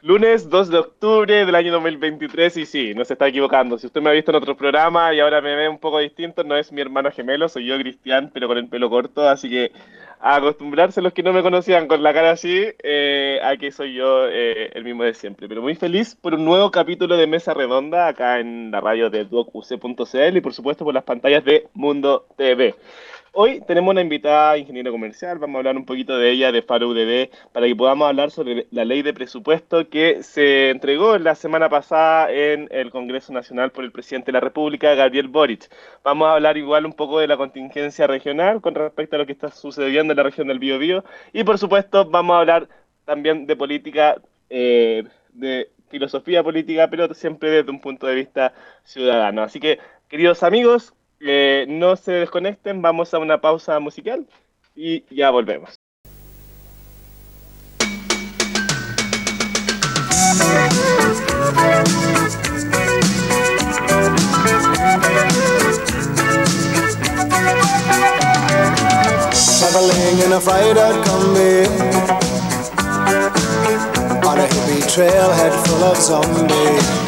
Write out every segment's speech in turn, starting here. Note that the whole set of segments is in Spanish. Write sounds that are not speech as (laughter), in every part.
Lunes 2 de octubre del año 2023 y sí, no se está equivocando. Si usted me ha visto en otro programa y ahora me ve un poco distinto, no es mi hermano gemelo, soy yo Cristian, pero con el pelo corto, así que a acostumbrarse los que no me conocían con la cara así, eh, a soy yo eh, el mismo de siempre. Pero muy feliz por un nuevo capítulo de Mesa Redonda acá en la radio de docuc.cl y por supuesto por las pantallas de Mundo TV. Hoy tenemos una invitada ingeniero comercial, vamos a hablar un poquito de ella, de Faro UDB, para que podamos hablar sobre la ley de presupuesto que se entregó la semana pasada en el Congreso Nacional por el presidente de la República, Gabriel Boric. Vamos a hablar igual un poco de la contingencia regional con respecto a lo que está sucediendo en la región del Biobío y por supuesto vamos a hablar también de política, eh, de filosofía política, pero siempre desde un punto de vista ciudadano. Así que, queridos amigos, eh, no se desconecten, vamos a una pausa musical y ya volvemos. Traveling in a freighter combi On a hippie trailhead full of zombies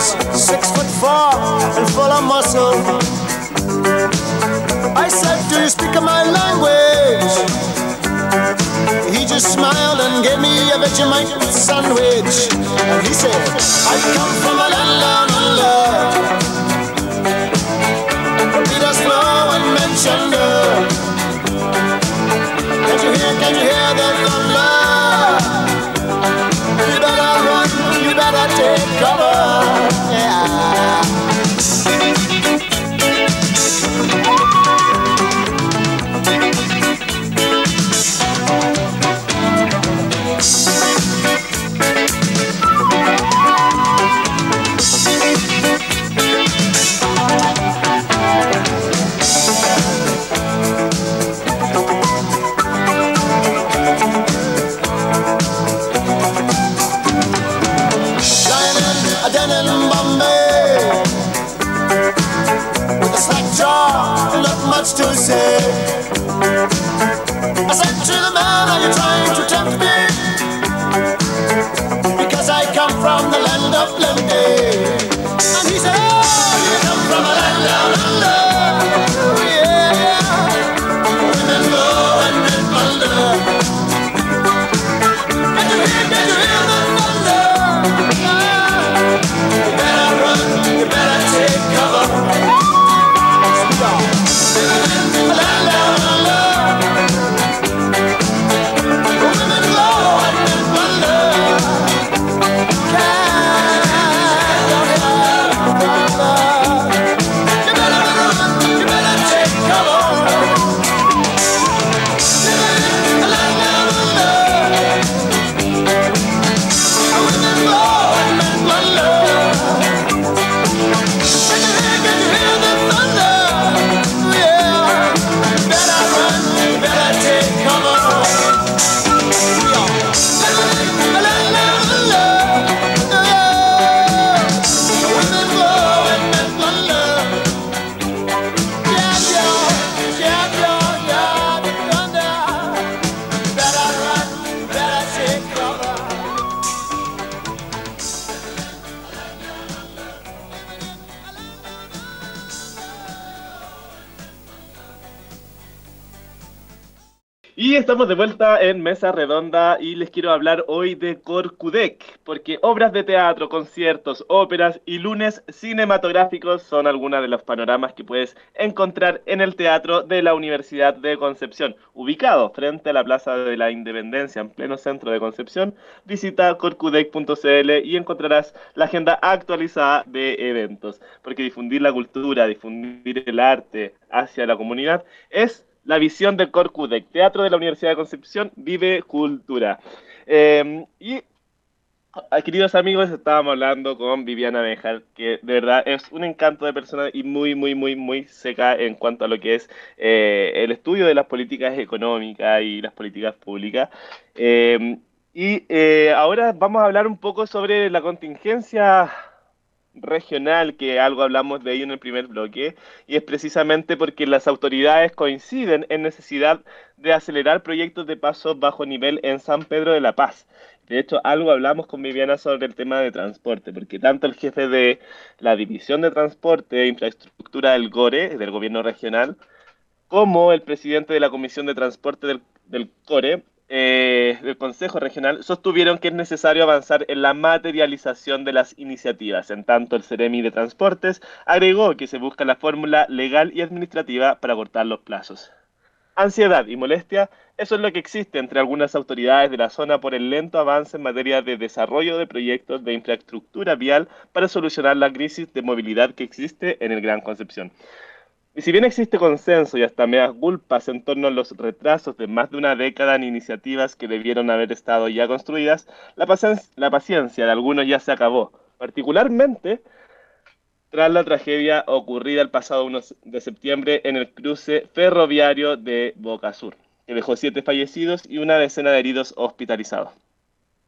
Was six foot four and full of muscle. I said, Do you speak my language? He just smiled and gave me a Vegemite sandwich. And he said, I come from a land down under. Estamos de vuelta en Mesa Redonda y les quiero hablar hoy de Corcudec, porque obras de teatro, conciertos, óperas y lunes cinematográficos son algunas de los panoramas que puedes encontrar en el teatro de la Universidad de Concepción, ubicado frente a la Plaza de la Independencia en pleno centro de Concepción. Visita corcudec.cl y encontrarás la agenda actualizada de eventos, porque difundir la cultura, difundir el arte hacia la comunidad es la visión del Corcudec, Teatro de la Universidad de Concepción, vive cultura. Eh, y ah, queridos amigos, estábamos hablando con Viviana Bejar, que de verdad es un encanto de persona y muy, muy, muy, muy seca en cuanto a lo que es eh, el estudio de las políticas económicas y las políticas públicas. Eh, y ahora vamos a hablar un poco sobre la contingencia regional, que algo hablamos de ello en el primer bloque, y es precisamente porque las autoridades coinciden en necesidad de acelerar proyectos de paso bajo nivel en San Pedro de la Paz. De hecho, algo hablamos con Viviana sobre el tema de transporte, porque tanto el jefe de la División de Transporte e Infraestructura del GORE, del gobierno regional, como el presidente de la Comisión de Transporte del, del CORE, eh, del Consejo Regional sostuvieron que es necesario avanzar en la materialización de las iniciativas. En tanto, el Ceremi de Transportes agregó que se busca la fórmula legal y administrativa para cortar los plazos. Ansiedad y molestia, eso es lo que existe entre algunas autoridades de la zona por el lento avance en materia de desarrollo de proyectos de infraestructura vial para solucionar la crisis de movilidad que existe en el Gran Concepción. Y si bien existe consenso y hasta meas culpas en torno a los retrasos de más de una década en iniciativas que debieron haber estado ya construidas, la, la paciencia de algunos ya se acabó, particularmente tras la tragedia ocurrida el pasado 1 de septiembre en el cruce ferroviario de Boca Sur, que dejó siete fallecidos y una decena de heridos hospitalizados.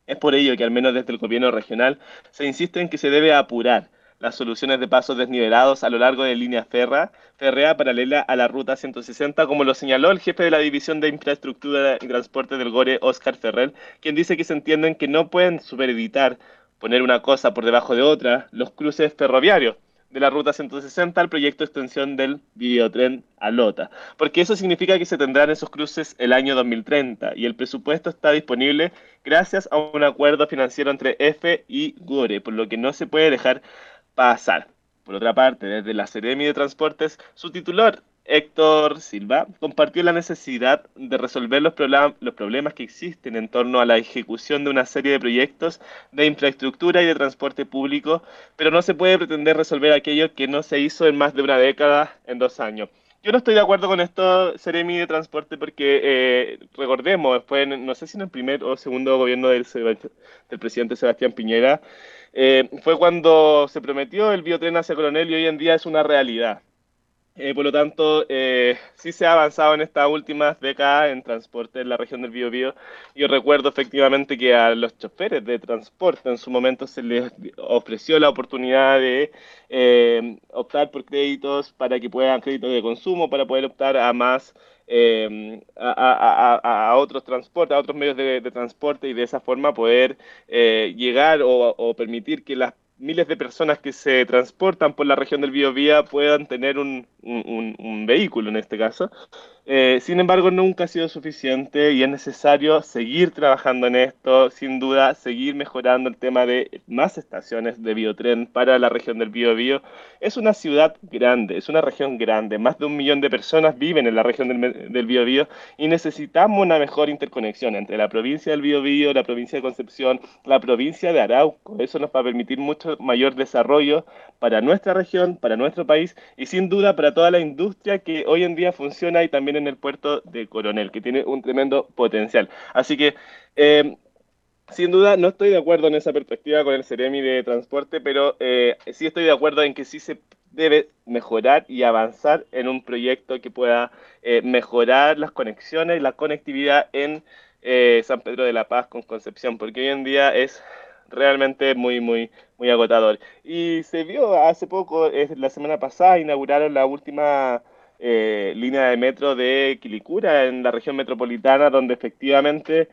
Es por ello que al menos desde el gobierno regional se insiste en que se debe apurar las soluciones de pasos desnivelados a lo largo de línea ferra, férrea paralela a la ruta 160, como lo señaló el jefe de la División de Infraestructura y Transporte del GORE, Oscar Ferrer, quien dice que se entienden que no pueden supereditar, poner una cosa por debajo de otra, los cruces ferroviarios de la ruta 160 al proyecto de extensión del videotren a Lota, porque eso significa que se tendrán esos cruces el año 2030 y el presupuesto está disponible gracias a un acuerdo financiero entre EFE y GORE, por lo que no se puede dejar pasar. Por otra parte, desde la Seremi de Transportes, su titular, Héctor Silva, compartió la necesidad de resolver los, los problemas que existen en torno a la ejecución de una serie de proyectos de infraestructura y de transporte público, pero no se puede pretender resolver aquello que no se hizo en más de una década, en dos años. Yo no estoy de acuerdo con esto, Seremi de Transporte, porque eh, recordemos, fue, no sé si en el primer o segundo gobierno del, del presidente Sebastián Piñera, eh, fue cuando se prometió el biotren hacia Coronel y hoy en día es una realidad. Eh, por lo tanto, eh, sí se ha avanzado en estas últimas décadas en transporte en la región del Biobío. Yo recuerdo efectivamente que a los choferes de transporte en su momento se les ofreció la oportunidad de optar por créditos para que puedan créditos de consumo, para poder optar a más eh, a, otros transportes, a otros medios de, transporte y de esa forma poder eh, llegar o, o, permitir que las miles de personas que se transportan por la región del Biobío puedan tener un, un, vehículo en este caso. Eh, sin embargo, nunca ha sido suficiente y es necesario seguir trabajando en esto, sin duda, seguir mejorando el tema de más estaciones de biotren para la región del Biobío. Es una ciudad grande, es una región grande, más de un millón de personas viven en la región del, del Biobío y necesitamos una mejor interconexión entre la provincia del Biobío, la provincia de Concepción, la provincia de Arauco. Eso nos va a permitir mucho mayor desarrollo para nuestra región, para nuestro país y sin duda para toda la industria que hoy en día funciona y también en el puerto de Coronel, que tiene un tremendo potencial. Así que, eh, sin duda, no estoy de acuerdo en esa perspectiva con el Ceremi de transporte, pero eh, sí estoy de acuerdo en que sí se debe mejorar y avanzar en un proyecto que pueda eh, mejorar las conexiones y la conectividad en San Pedro de la Paz con Concepción, porque hoy en día es realmente muy, muy, muy agotador. Y se vio hace poco, la semana pasada, inauguraron la última eh, línea de metro de Quilicura en la región metropolitana, donde efectivamente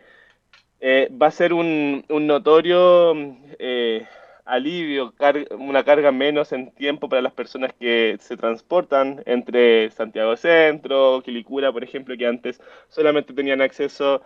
eh, va a ser un, notorio eh, alivio, una carga menos en tiempo para las personas que se transportan entre Santiago Centro, Quilicura, por ejemplo, que antes solamente tenían acceso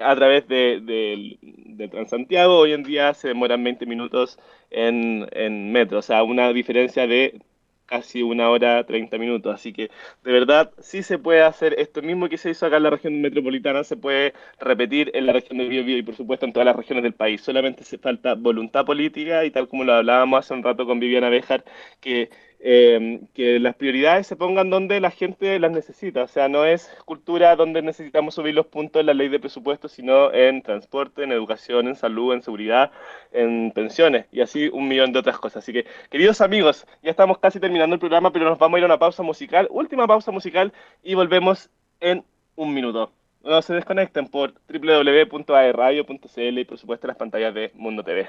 a través de, Transantiago, hoy en día se demoran 20 minutos en metro, o sea, una diferencia de casi una hora 30 minutos. Así que de verdad sí se puede hacer esto mismo que se hizo acá en la región metropolitana, se puede repetir en la región de Biobío y por supuesto en todas las regiones del país. Solamente se falta voluntad política y tal como lo hablábamos hace un rato con Viviana Bejar, que eh, que las prioridades se pongan donde la gente las necesita. O sea, no es cultura donde necesitamos subir los puntos en la ley de presupuesto, sino en transporte, en educación, en salud, en seguridad, en pensiones y así un millón de otras cosas. Así que, queridos amigos, ya estamos casi terminando el programa, pero nos vamos a ir a una pausa musical, última pausa musical y volvemos en un minuto. No se desconecten por www.aerradio.cl y por supuesto las pantallas de Mundo TV.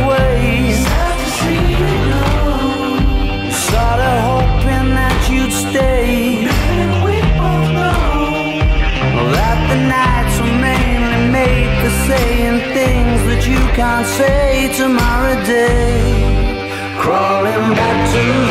things that you can't say tomorrow day. Crawling back to you.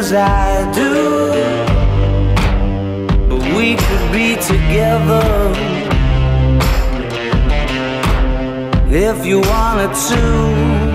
as I do. But we could be together if you wanted to.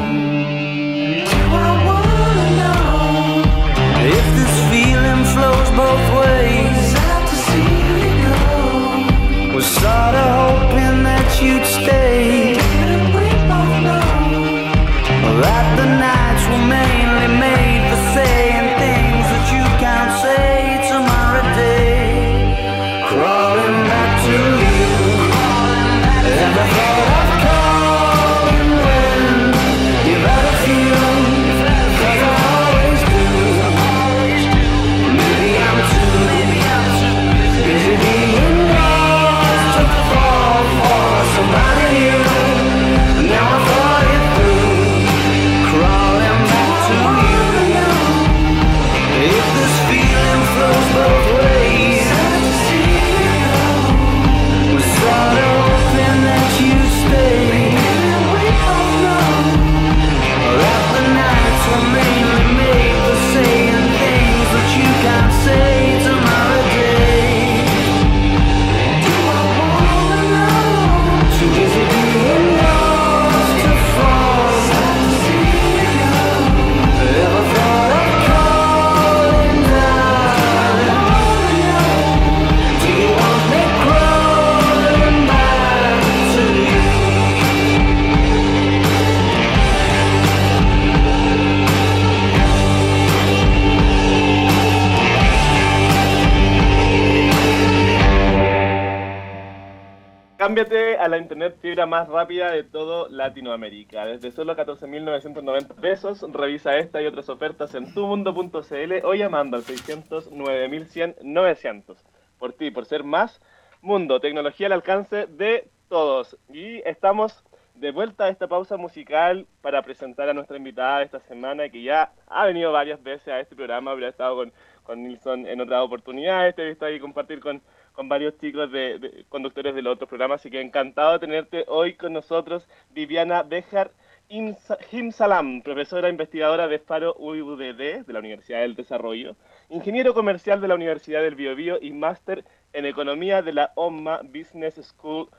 Cámbiate a la internet fibra más rápida de todo Latinoamérica. Desde solo 14.990 pesos, revisa esta y otras ofertas en tumundo.cl o llamando al 609.100.900. Por ti, por ser más mundo, tecnología al alcance de todos. Y estamos de vuelta a esta pausa musical para presentar a nuestra invitada de esta semana que ya ha venido varias veces a este programa, habría estado con, con Nilsson en otras oportunidades, te he visto ahí compartir con, con varios chicos de, conductores de los otros programas, así que encantado de tenerte hoy con nosotros, Viviana Bejar Himsalam, profesora investigadora de Faro UUDD de la Universidad del Desarrollo, ingeniero comercial de la Universidad del Biobío y máster en economía de la OMA Business School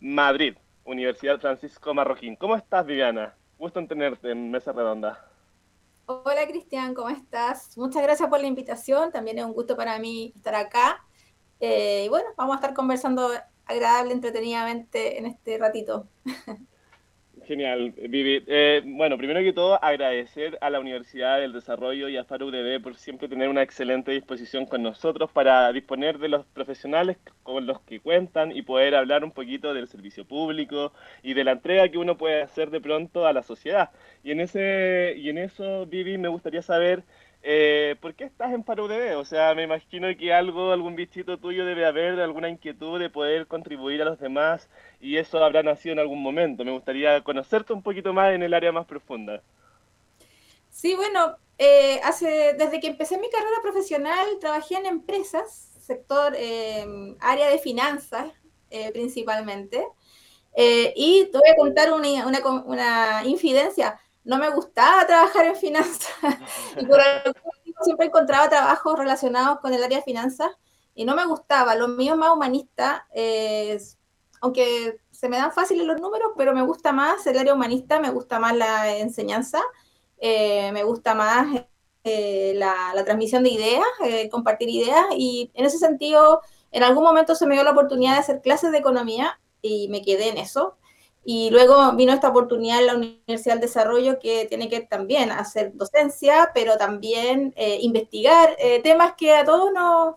Madrid. Universidad Francisco Marroquín. ¿Cómo estás, Viviana? Gusto en tenerte en Mesa Redonda. Hola, Cristian, ¿cómo estás? Muchas gracias por la invitación. También es un gusto para mí estar acá. Eh, y bueno, vamos a estar conversando agradable, entretenidamente en este ratito. (laughs) Genial, Vivi. Eh, bueno, primero que todo, agradecer a la Universidad del Desarrollo y a FARU por siempre tener una excelente disposición con nosotros para disponer de los profesionales con los que cuentan y poder hablar un poquito del servicio público y de la entrega que uno puede hacer de pronto a la sociedad. Y en, ese, y en eso, Vivi, me gustaría saber eh, ¿Por qué estás en ParoUDB? O sea, me imagino que algo, algún bichito tuyo debe haber, alguna inquietud de poder contribuir a los demás y eso habrá nacido en algún momento. Me gustaría conocerte un poquito más en el área más profunda. Sí, bueno, eh, desde que empecé mi carrera profesional trabajé en empresas, sector, eh, área de finanzas principalmente. y te voy a contar una, una, una infidencia no me gustaba trabajar en finanzas. (laughs) y por siempre encontraba trabajos relacionados con el área de finanzas y no me gustaba. Lo mío es más humanista, aunque se me dan fáciles los números, pero me gusta más el área humanista, me gusta más la enseñanza, eh, me gusta más eh, la, la, transmisión de ideas, eh, compartir ideas y en ese sentido, en algún momento se me dio la oportunidad de hacer clases de economía y me quedé en eso. Y luego vino esta oportunidad en la Universidad del Desarrollo que tiene que también hacer docencia, pero también eh, investigar eh, temas que a todos nos,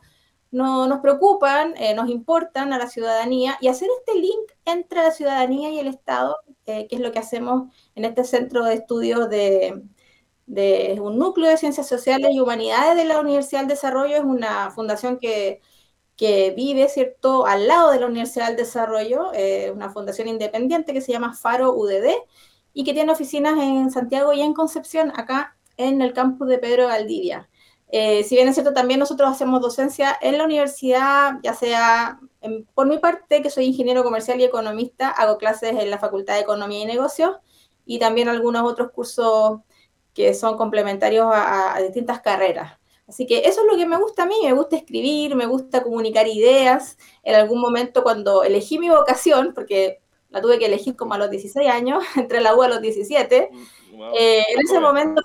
nos preocupan, eh, nos importan a la ciudadanía y hacer este link entre la ciudadanía y el Estado, que es lo que hacemos en este centro de estudios de, de un núcleo de ciencias sociales y humanidades de la Universidad del Desarrollo. Es una fundación que que vive, ¿cierto?, al lado de la Universidad del Desarrollo, eh, una fundación independiente que se llama Faro UDD y que tiene oficinas en Santiago y en Concepción, acá en el campus de Pedro Valdivia. Eh, si bien es cierto, también nosotros hacemos docencia en la universidad, ya sea por mi parte, que soy ingeniero comercial y economista, hago clases en la Facultad de Economía y Negocios y también algunos otros cursos que son complementarios a distintas carreras. Así que eso es lo que me gusta a mí, me gusta escribir, me gusta comunicar ideas. En algún momento cuando elegí mi vocación, porque la tuve que elegir como a los 16 años, (laughs) entre la U a los 17, mm, eh, en ese momento,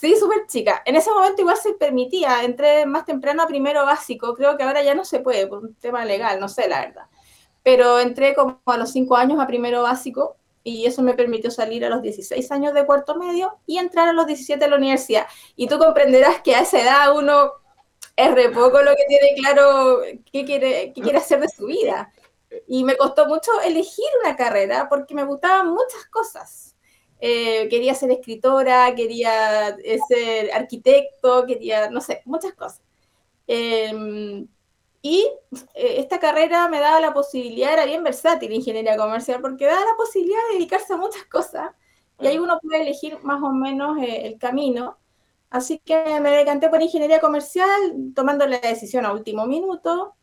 sí, súper chica, en ese momento igual se permitía, entré más temprano a primero básico, creo que ahora ya no se puede por un tema legal, no sé la verdad, pero entré como a los 5 años a primero básico y eso me permitió salir a los 16 años de cuarto medio y entrar a los 17 a la universidad. Y tú comprenderás que a esa edad uno es re poco lo que tiene claro qué quiere, qué quiere hacer de su vida. Y me costó mucho elegir una carrera porque me gustaban muchas cosas. Eh, quería ser escritora, quería eh, ser arquitecto, quería, no sé, muchas cosas. Eh, y eh, esta carrera me daba la posibilidad, era bien versátil ingeniería comercial, porque daba la posibilidad de dedicarse a muchas cosas. Y ahí uno puede elegir más o menos eh, el camino. Así que me decanté por ingeniería comercial, tomando la decisión a último minuto.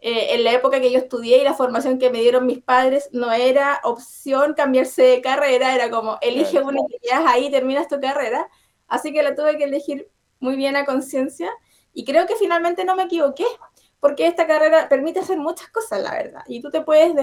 Eh, en la época que yo estudié y la formación que me dieron mis padres, no era opción cambiarse de carrera, era como elige una y ya ahí terminas tu carrera. Así que la tuve que elegir muy bien a conciencia y creo que finalmente no me equivoqué porque esta carrera permite hacer muchas cosas, la verdad. Y tú te puedes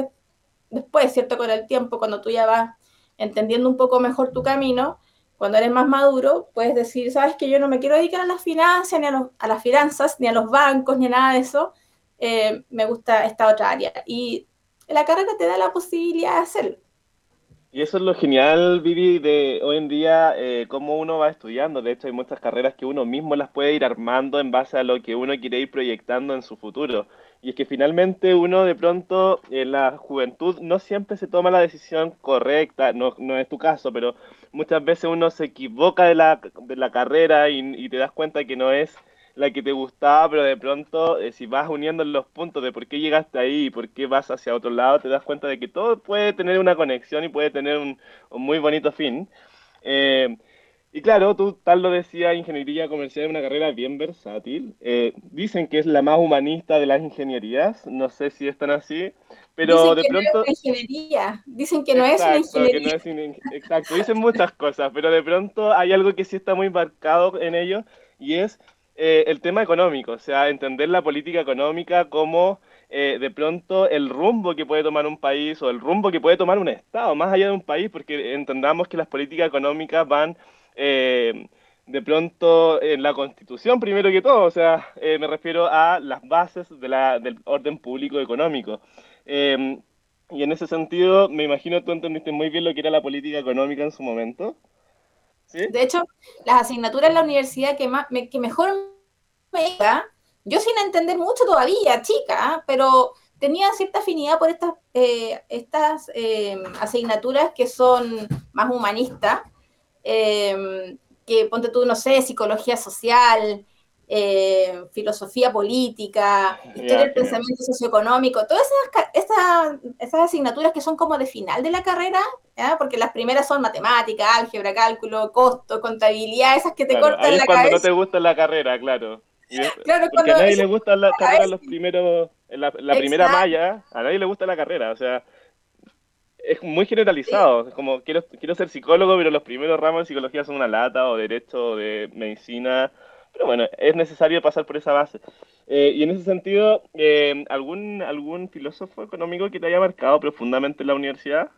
después, ¿cierto? Con el tiempo, cuando tú ya vas entendiendo un poco mejor tu camino, cuando eres más maduro, puedes decir, sabes que yo no me quiero dedicar a las finanzas, ni a, las finanzas, ni a los bancos, ni a nada de eso. Eh, me gusta esta otra área. Y la carrera te da la posibilidad de hacerlo. Y eso es lo genial, Vivi, de hoy en día, eh, cómo uno va estudiando. De hecho, hay muchas carreras que uno mismo las puede ir armando en base a lo que uno quiere ir proyectando en su futuro. Y es que finalmente uno de pronto en la juventud no siempre se toma la decisión correcta, no, no es tu caso, pero muchas veces uno se equivoca de la, de la carrera y, y te das cuenta que no es la que te gustaba, pero de pronto eh, si vas uniendo los puntos de por qué llegaste ahí y por qué vas hacia otro lado, te das cuenta de que todo puede tener una conexión y puede tener un, un muy bonito fin. Eh, y claro, tú tal lo decía, ingeniería comercial es una carrera bien versátil. Eh, dicen que es la más humanista de las ingenierías, no sé si están así, pero de pronto... No es ingeniería, dicen que no es una ingeniería. Que no es Exacto, dicen muchas cosas, pero de pronto hay algo que sí está muy marcado en ello y es eh, el tema económico, o sea, entender la política económica como eh, de pronto el rumbo que puede tomar un país o el rumbo que puede tomar un Estado, más allá de un país, porque entendamos que las políticas económicas van eh, de pronto en la Constitución primero que todo, o sea, me refiero a las bases de la, del orden público económico. y en ese sentido, me imagino tú entendiste muy bien lo que era la política económica en su momento. De hecho, las asignaturas en la universidad que, más, que mejor me iba, yo sin entender mucho todavía, chica, pero tenía cierta afinidad por estas, eh, estas eh, asignaturas que son más humanistas, eh, que ponte tú, no sé, psicología social, eh, filosofía política, historia del pensamiento socioeconómico, todas esas, esas, asignaturas que son como de final de la carrera, porque las primeras son matemática, álgebra, cálculo, costo, contabilidad, esas que te cortan ahí la cuando no te gusta la carrera, claro. (laughs) claro porque a nadie le gusta la carrera los primeros, la, la primera malla, a nadie le gusta la carrera, o sea, es muy generalizado. Es como quiero, quiero ser psicólogo, pero los primeros ramos de psicología son una lata, o derecho, o de medicina, pero bueno, es necesario pasar por esa base. Eh, y en ese sentido, eh, ¿algún, ¿algún filósofo económico que te haya marcado profundamente en la universidad?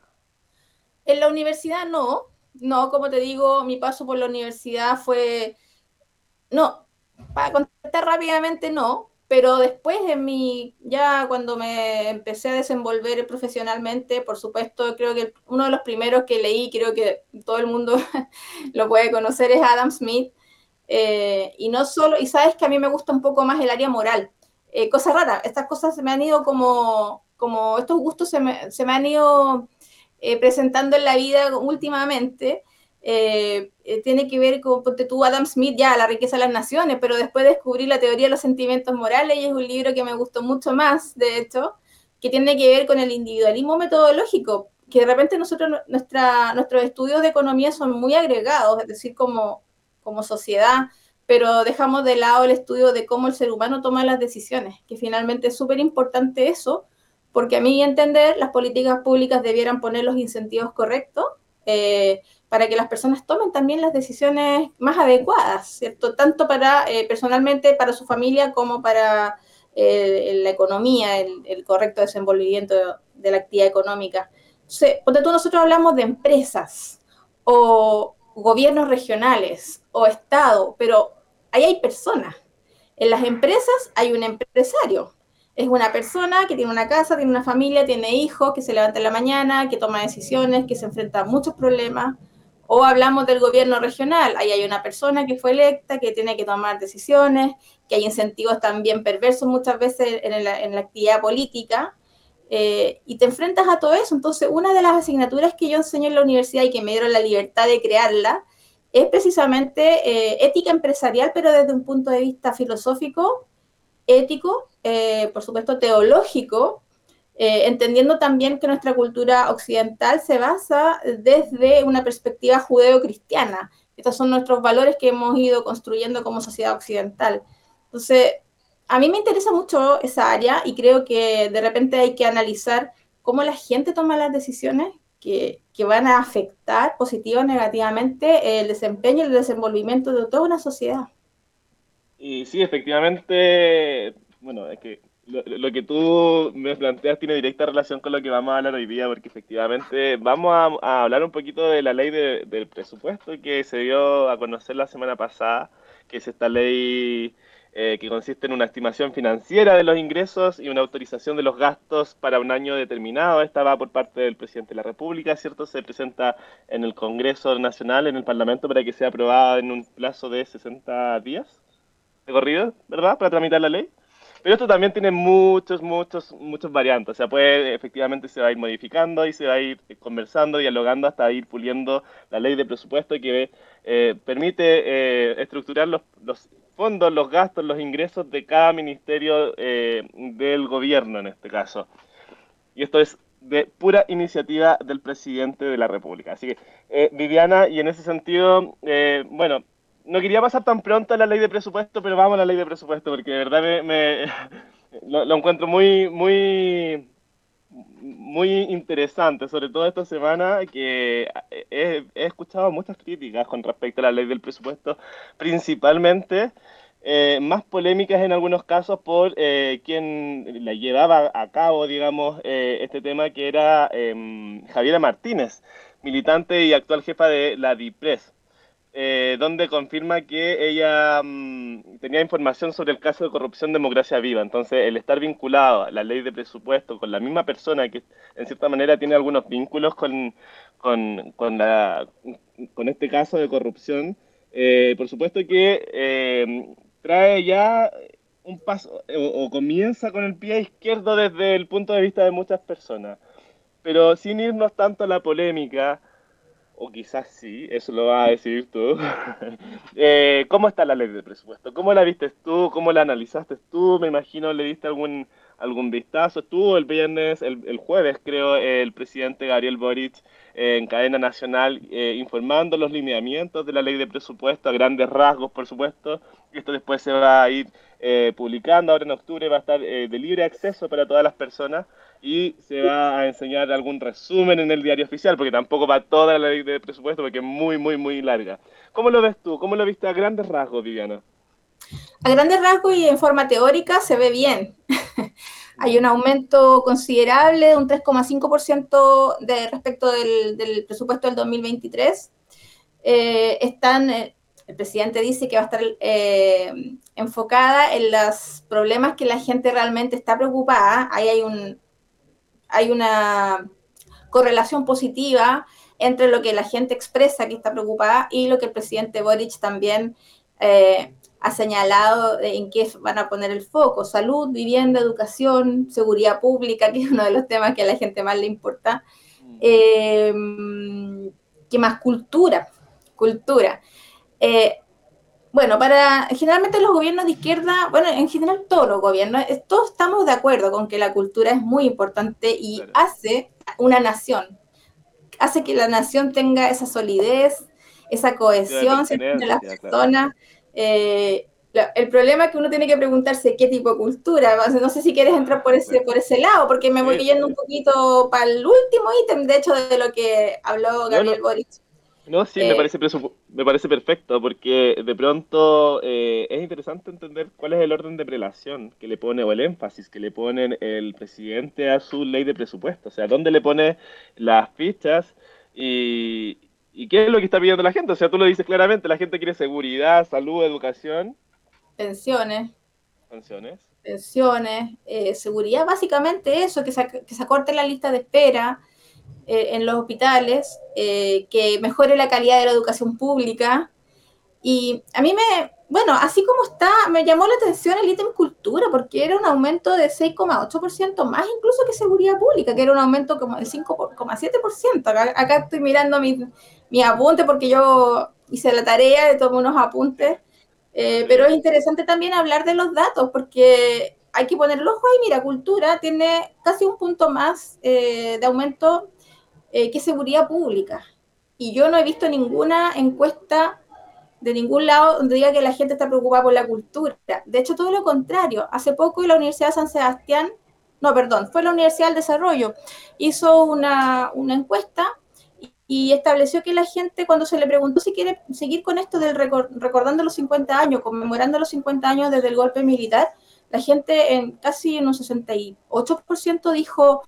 En la universidad no, no, como te digo, mi paso por la universidad fue, no, para contestar rápidamente no, pero después en mi, ya cuando me empecé a desenvolver profesionalmente, por supuesto, creo que uno de los primeros que leí, creo que todo el mundo (laughs) lo puede conocer, es Adam Smith, eh, y no solo, y sabes que a mí me gusta un poco más el área moral. Eh, cosa rara, estas cosas se me han ido como, como estos gustos se me, se me han ido eh, presentando en la vida últimamente. Tiene que ver con, ponte tú, Adam Smith, ya, La riqueza de las naciones, pero después descubrí la teoría de los sentimientos morales y es un libro que me gustó mucho más, de hecho, que tiene que ver con el individualismo metodológico, que de repente nosotros, nuestra, nuestros estudios de economía son muy agregados, es decir, como como sociedad, pero dejamos de lado el estudio de cómo el ser humano toma las decisiones, que finalmente es súper importante eso, porque a mí entender, las políticas públicas debieran poner los incentivos correctos eh, para que las personas tomen también las decisiones más adecuadas, ¿cierto? Tanto para eh, personalmente, para su familia, como para eh, la economía, el, correcto desenvolvimiento de, la actividad económica. Entonces, tú nosotros hablamos de empresas o, gobiernos regionales o Estado, pero ahí hay personas. En las empresas hay un empresario. Es una persona que tiene una casa, tiene una familia, tiene hijos, que se levanta en la mañana, que toma decisiones, que se enfrenta a muchos problemas. O hablamos del gobierno regional, ahí hay una persona que fue electa, que tiene que tomar decisiones, que hay incentivos también perversos muchas veces en la, actividad política. Eh, y te enfrentas a todo eso. Entonces, una de las asignaturas que yo enseño en la universidad y que me dieron la libertad de crearla es precisamente eh, ética empresarial, pero desde un punto de vista filosófico, ético, eh, por supuesto teológico, entendiendo también que nuestra cultura occidental se basa desde una perspectiva judeo-cristiana. Estos son nuestros valores que hemos ido construyendo como sociedad occidental. Entonces, a mí me interesa mucho esa área y creo que de repente hay que analizar cómo la gente toma las decisiones que, que van a afectar positiva o negativamente el desempeño y el desenvolvimiento de toda una sociedad. Y sí, efectivamente, bueno, es que lo, que tú me planteas tiene directa relación con lo que vamos a hablar hoy día, porque efectivamente vamos a, hablar un poquito de la ley del presupuesto que se dio a conocer la semana pasada, que es esta ley eh, que consiste en una estimación financiera de los ingresos y una autorización de los gastos para un año determinado. Esta va por parte del presidente de la República, ¿cierto? Se presenta en el Congreso Nacional, en el Parlamento, para que sea aprobada en un plazo de 60 días de corrido, ¿verdad? Para tramitar la ley. Pero esto también tiene muchos, muchos, muchos variantes. O sea, puede, efectivamente se va a ir modificando y se va a ir conversando, dialogando hasta ir puliendo la ley de presupuesto que eh, permite eh, estructurar los, los, fondos, los gastos, los ingresos de cada ministerio eh, del gobierno en este caso. Y esto es de pura iniciativa del presidente de la República. Así que, Viviana, y en ese sentido, bueno, no quería pasar tan pronto a la ley de presupuesto, pero vamos a la ley de presupuesto, porque de verdad me, (laughs) lo, encuentro muy, muy, muy interesante, sobre todo esta semana que he, escuchado muchas críticas con respecto a la ley del presupuesto, principalmente eh, más polémicas en algunos casos por eh, quien la llevaba a cabo, digamos, eh, este tema, que era em, Javiera Martínez, militante y actual jefa de la DIPRES. Eh, donde confirma que ella mm, tenía información sobre el caso de corrupción Democracia Viva. Entonces, el estar vinculado a la ley de presupuesto con la misma persona que en cierta manera tiene algunos vínculos con, con, con, este caso de corrupción, eh, por supuesto que eh, trae ya un paso o, o comienza con el pie izquierdo desde el punto de vista de muchas personas. Pero sin irnos tanto a la polémica, o quizás sí, eso lo vas a decidir tú. (laughs) eh, ¿Cómo está la ley de presupuesto? ¿Cómo la viste tú? ¿Cómo la analizaste tú? Me imagino le diste algún, algún vistazo. Estuvo el viernes, el, jueves creo, el presidente Gabriel Boric eh, en cadena nacional eh, informando los lineamientos de la ley de presupuesto a grandes rasgos, por supuesto. Esto después se va a ir eh, publicando, ahora en octubre va a estar de libre acceso para todas las personas y se va a enseñar algún resumen en el diario oficial, porque tampoco va toda la ley de presupuesto, porque es muy, muy, muy larga. ¿Cómo lo ves tú? ¿Cómo lo viste a grandes rasgos, Viviana? A grandes rasgos y en forma teórica se ve bien. (laughs) Hay un aumento considerable de un 3,5% de respecto del, presupuesto del 2023. Eh, están, eh, el presidente dice que va a estar eh, enfocada en los problemas que la gente realmente está preocupada. Ahí hay un, hay una correlación positiva entre lo que la gente expresa que está preocupada y lo que el presidente Boric también eh, ha señalado en qué van a poner el foco. Salud, vivienda, educación, seguridad pública, (laughs) que es uno de los temas que a la gente más le importa. Eh, ¿Qué más? Cultura. Cultura. Eh, bueno, para generalmente los gobiernos de izquierda, bueno, en general todos los gobiernos, todos estamos de acuerdo con que la cultura es muy importante y claro. hace una nación, hace que la nación tenga esa solidez, esa cohesión entre las personas. Eh, el problema es que uno tiene que preguntarse qué tipo de cultura. No sé si quieres entrar por ese, por ese lado, porque me voy yendo un poquito para el último ítem, de hecho, de lo que habló Gabriel no, no. Boric. No, sí, eh, me, parece me parece perfecto, porque de pronto eh, es interesante entender cuál es el orden de prelación que le pone, o el énfasis que le pone el presidente a su ley de presupuesto. O sea, dónde le pone las fichas y, y qué es lo que está pidiendo la gente. O sea, tú lo dices claramente, la gente quiere seguridad, salud, educación. Pensiones. Pensiones. Pensiones, eh, seguridad, básicamente eso, que se, que se acorte la lista de espera eh, en los hospitales, eh, que mejore la calidad de la educación pública. Y a mí me, bueno, así como está, me llamó la atención el ítem cultura, porque era un aumento de 6,8% más incluso que seguridad pública, que era un aumento como del 5,7%. Acá, acá, estoy mirando mi, mi apunte porque yo hice la tarea, tomé unos apuntes, eh, pero es interesante también hablar de los datos, porque hay que poner el ojo ahí, mira, cultura tiene casi un punto más eh, de aumento eh, que seguridad pública. Y yo no he visto ninguna encuesta de ningún lado donde diga que la gente está preocupada por la cultura. De hecho, todo lo contrario. Hace poco la Universidad de San Sebastián, no, perdón, fue la Universidad del Desarrollo, hizo una, una encuesta y estableció que la gente cuando se le preguntó si quiere seguir con esto del record, recordando los 50 años, conmemorando los 50 años desde el golpe militar, la gente en casi en un 68% dijo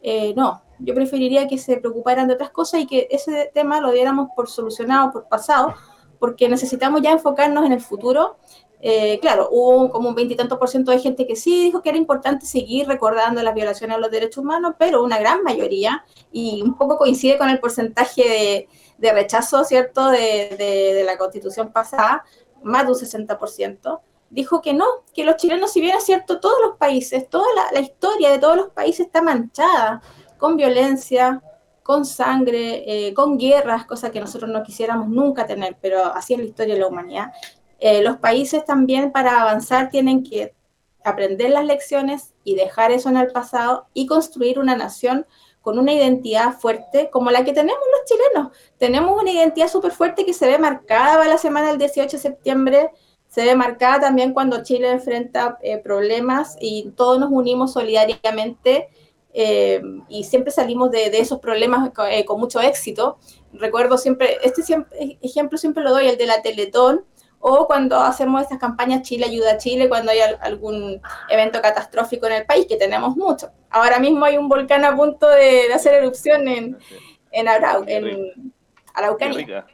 eh, no, yo preferiría que se preocuparan de otras cosas y que ese tema lo diéramos por solucionado, por pasado, porque necesitamos ya enfocarnos en el futuro eh, claro, hubo como un veintitantos por ciento de gente que sí dijo que era importante seguir recordando las violaciones a los derechos humanos, pero una gran mayoría, y un poco coincide con el porcentaje de, rechazo, ¿cierto?, de, la constitución pasada, más de un 60%, dijo que no, que los chilenos, si bien es cierto, todos los países, toda la, historia de todos los países está manchada con violencia, con sangre, eh, con guerras, cosas que nosotros no quisiéramos nunca tener, pero así es la historia de la humanidad. Eh, los países también para avanzar tienen que aprender las lecciones y dejar eso en el pasado y construir una nación con una identidad fuerte como la que tenemos los chilenos. Tenemos una identidad súper fuerte que se ve marcada para la semana del 18 de septiembre, se ve marcada también cuando Chile enfrenta eh, problemas y todos nos unimos solidariamente eh, y siempre salimos de, esos problemas con, mucho éxito. Recuerdo siempre, este ejemplo siempre lo doy, el de la Teletón, o cuando hacemos estas campañas Chile ayuda a Chile, cuando hay algún evento catastrófico en el país, que tenemos mucho. Ahora mismo hay un volcán a punto de, hacer erupción en, en, en Araucanía,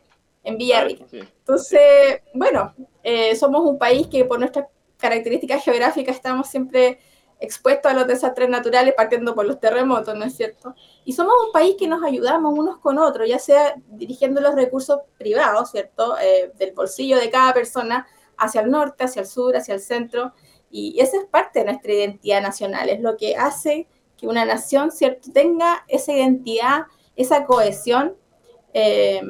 en Villarrica. Entonces, bueno, eh, somos un país que por nuestras características geográficas estamos siempre expuestos a los desastres naturales, partiendo por los terremotos, ¿no es cierto? Y somos un país que nos ayudamos unos con otros, ya sea dirigiendo los recursos privados, ¿cierto? Eh, del bolsillo de cada persona hacia el norte, hacia el sur, hacia el centro. Y esa es parte de nuestra identidad nacional, es lo que hace que una nación, ¿cierto?, tenga esa identidad, esa cohesión. Eh,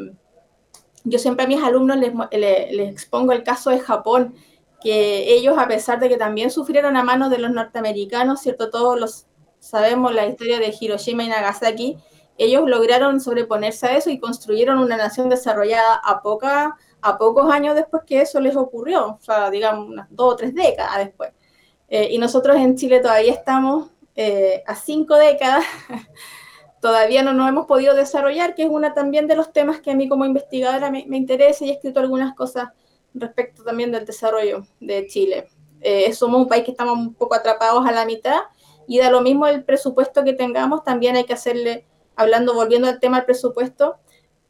yo siempre a mis alumnos les, les expongo el caso de Japón que ellos, a pesar de que también sufrieron a manos de los norteamericanos, ¿cierto? Todos los sabemos la historia de Hiroshima y Nagasaki, ellos lograron sobreponerse a eso y construyeron una nación desarrollada a, pocos años después que eso les ocurrió, o sea, digamos, unas dos o tres décadas después. Eh, y nosotros en Chile todavía estamos eh, a cinco décadas, (laughs) todavía no nos hemos podido desarrollar, que es una también de los temas que a mí como investigadora me interesa y he escrito algunas cosas respecto también del desarrollo de Chile. Eh, somos un país que estamos un poco atrapados a la mitad y da lo mismo el presupuesto que tengamos, también hay que hacerle, hablando, volviendo al tema del presupuesto,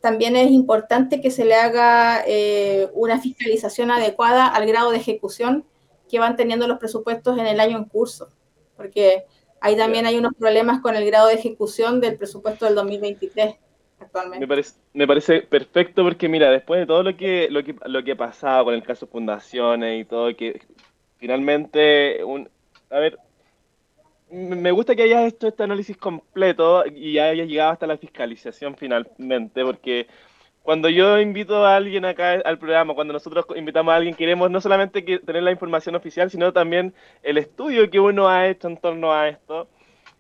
también es importante que se le haga eh, una fiscalización adecuada al grado de ejecución que van teniendo los presupuestos en el año en curso, porque ahí también hay unos problemas con el grado de ejecución del presupuesto del 2023. Me parece, me parece perfecto porque mira, después de todo lo que, lo que, lo que ha pasado con el caso Fundaciones y todo, que finalmente, un, a ver, me gusta que hayas hecho este análisis completo y hayas llegado hasta la fiscalización finalmente, porque cuando yo invito a alguien acá al programa, cuando nosotros invitamos a alguien, queremos no solamente que tener la información oficial, sino también el estudio que uno ha hecho en torno a esto.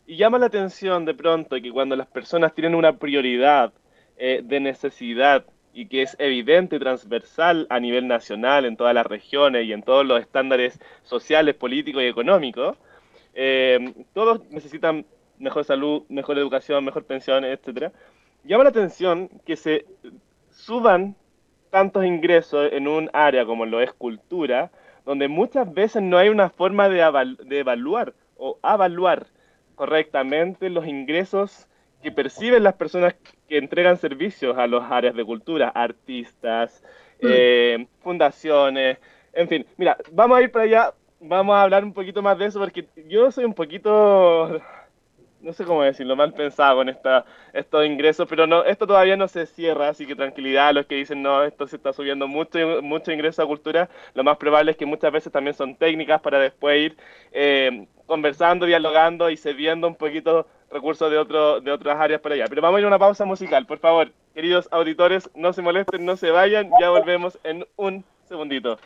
Y llama la atención de pronto que cuando las personas tienen una prioridad eh, de necesidad y que es evidente y transversal a nivel nacional en todas las regiones y en todos los estándares sociales, políticos y económicos, eh, todos necesitan mejor salud, mejor educación, mejor pensión, etc. Llama la atención que se suban tantos ingresos en un área como lo es cultura, donde muchas veces no hay una forma de, de evaluar o evaluar correctamente los ingresos que perciben las personas que entregan servicios a las áreas de cultura, artistas, mm. eh, fundaciones, en fin. Mira, vamos a ir para allá, vamos a hablar un poquito más de eso porque yo soy un poquito, no sé cómo decirlo, mal pensado con esta, estos ingresos, pero no, esto todavía no se cierra, así que tranquilidad a los que dicen, no, esto se está subiendo mucho, mucho ingreso a cultura, lo más probable es que muchas veces también son técnicas para después ir eh, conversando, dialogando y cediendo un poquito recursos de, otro, de otras áreas para allá. Pero vamos a ir a una pausa musical, por favor. Queridos auditores, no se molesten, no se vayan, ya volvemos en un segundito.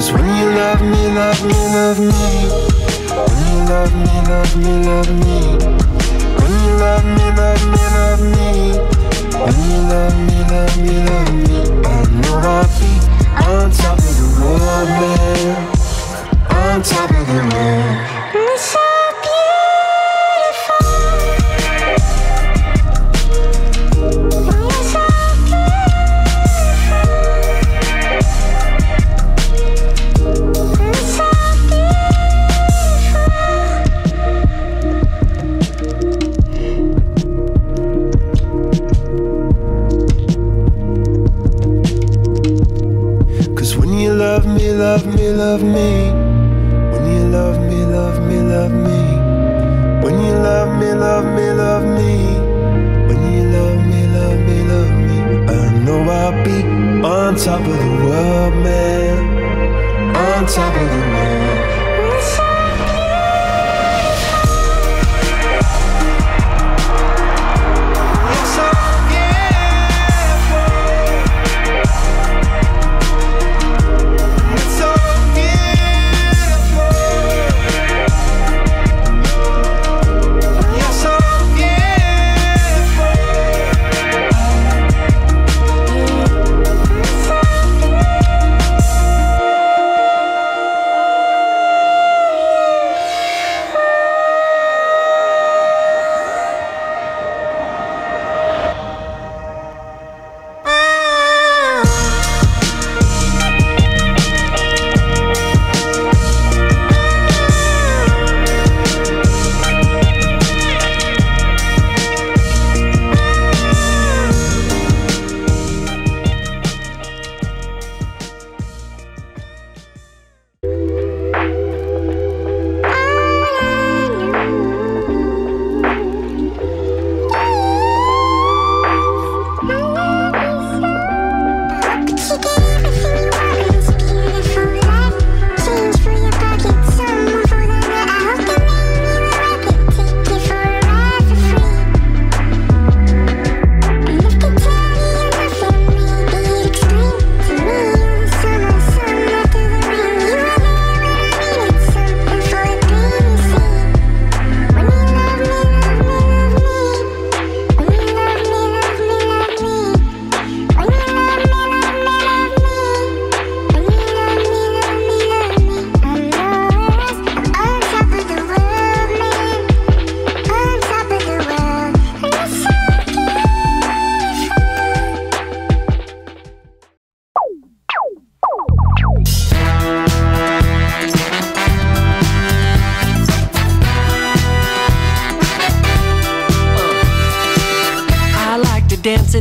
Cause when you love me, love me, love me. When you love me, love me, love me. When you love me, love me, love me. When you love me, love me, love me. I know I'll be on top of the world, man. On top of the world. Top of the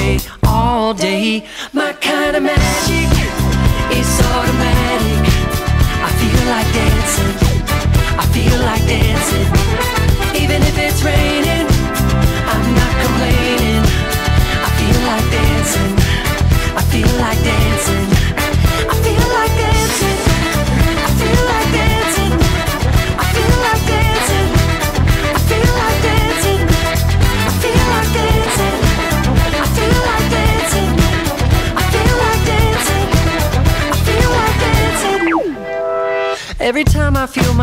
my all day. My kind of magic is automatic. I feel like dancing. I feel like dancing. Even if it's raining, I'm not complaining. I feel like dancing. I feel like dancing.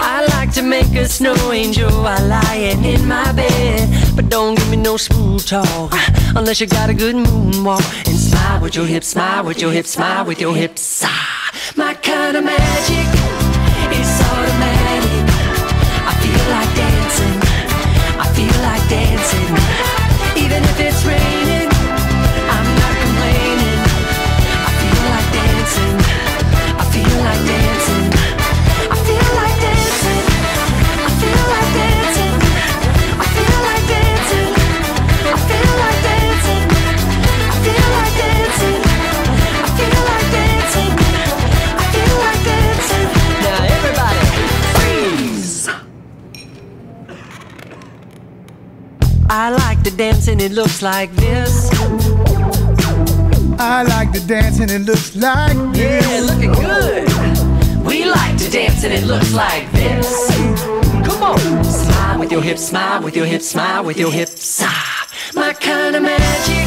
I like to make a snow angel while lying in my bed. But don't give me no smooth talk unless you got a good moonwalk. And smile with your hips, smile with your hips, smile with your hips. Ah. My kind of magic is automatic. I feel like dancing. I feel like dancing. Even if it's raining, like to dance and it looks like this. I like to dance and it looks like this. Yeah, looking good. We like to dance and it looks like this. Come on, smile with your hips, smile with your hips, smile with your hips. Ah, my kind of magic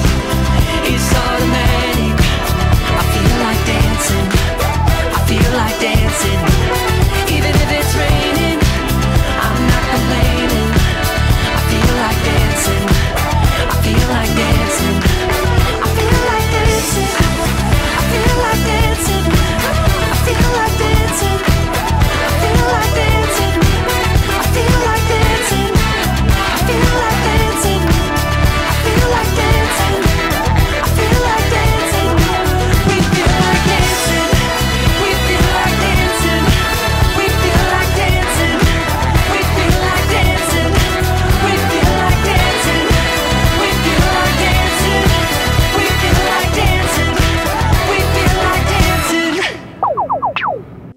is automatic. I feel like dancing. I feel like dancing, even if it's raining.